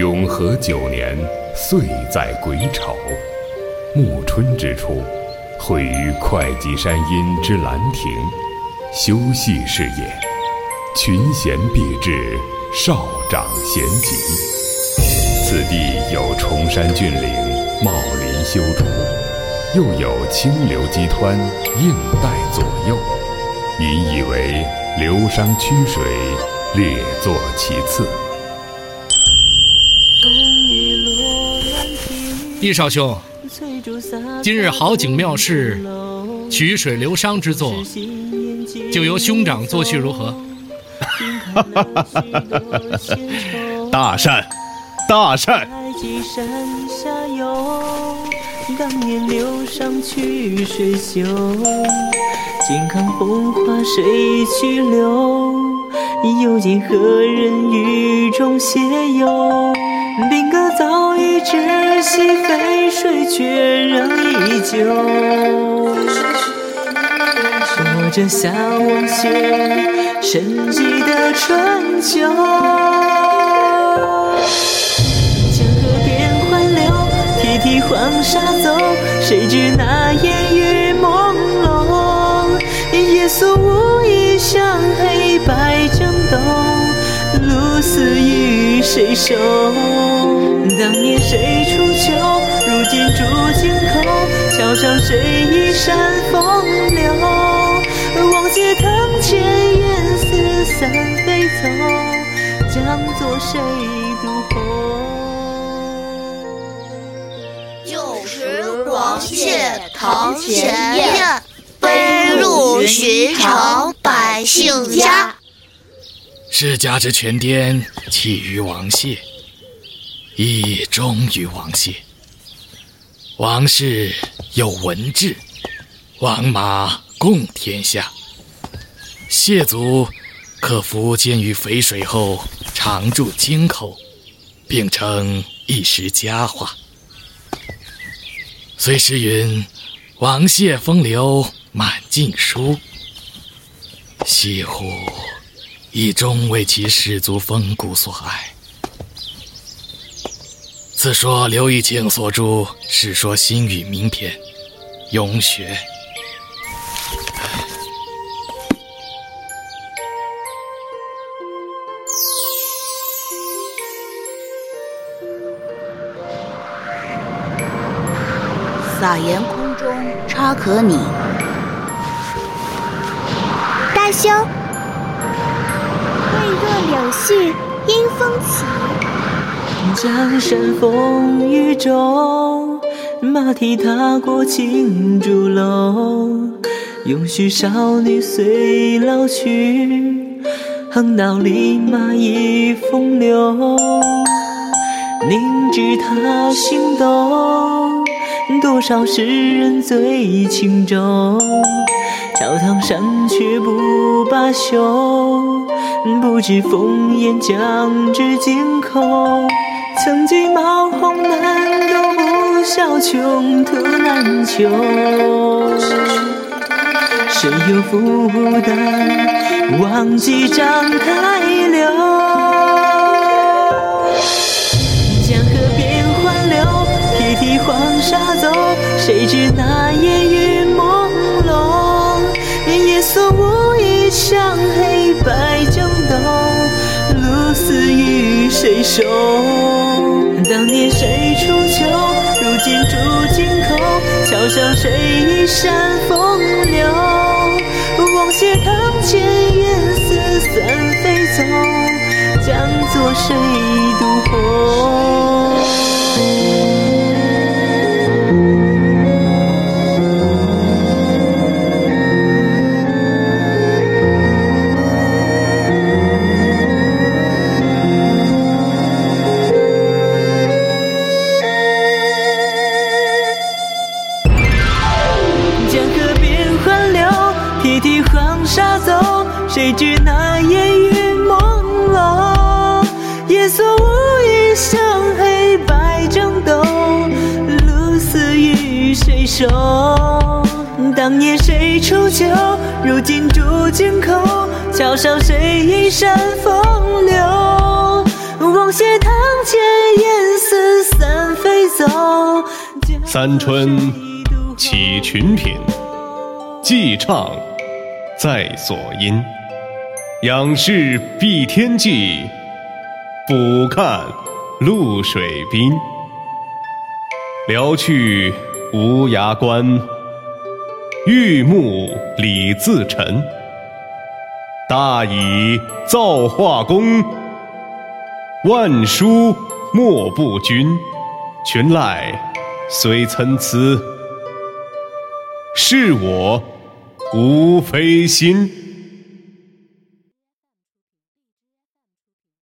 永和九年，岁在癸丑，暮春之初，会于会稽山阴之兰亭，修禊事也。群贤毕至，少长咸集。此地有崇山峻岭，茂林修竹，又有清流激湍，映带左右，引以为流觞曲水，列坐其次。易少兄，今日好景妙事，曲水流觞之作，就由兄长作序如何？大善，大善。当年流觞曲水秀，健康风华谁去留？又见何人雨中斜游？兵戈早已窒息，沸水却仍依旧。说着下望雪，深记的春秋。江河变欢流，铁蹄黄沙走。谁知那烟露似雨，谁收？当年谁出秋？如今住京口。桥上谁风流？望斜藤前，烟似散飞走。将作谁？旧时王谢堂前燕，飞入寻常百姓家。世家之权颠，起于王谢，亦终于王谢。王氏有文治，王马共天下。谢族可服监于淝水后，常驻京口，并称一时佳话。虽诗云“王谢风流满晋书”，西湖亦终为其士族风骨所爱。此说刘义庆所著《世说新语》名篇，咏雪。撒盐空中差可拟。大兄，未若柳絮因风起。江山风雨中，马蹄踏过青竹楼。永续少女随老去，横刀立马已风流。凝知他心动，多少世人醉轻舟。朝堂上却不罢休，不知烽烟将至京口。曾经冒红难斗，不笑穷途难求。谁又负担忘记章台柳？江河变欢流，铁蹄黄沙走。谁知那雨，谁收？当年谁出秋？如今住京口。桥上谁倚山风沙走，谁知那烟雨朦胧，夜色无意向黑白争斗，露似与谁收？当年谁出鞘，如今住京口，桥上谁倚扇风流，望斜堂前烟丝散飞走，三春起群品，寄唱。在所音。仰视碧天际，俯看露水滨。聊去无涯关，玉木李自沉。大以造化功，万殊莫不君。群籁虽参差，是我无非心。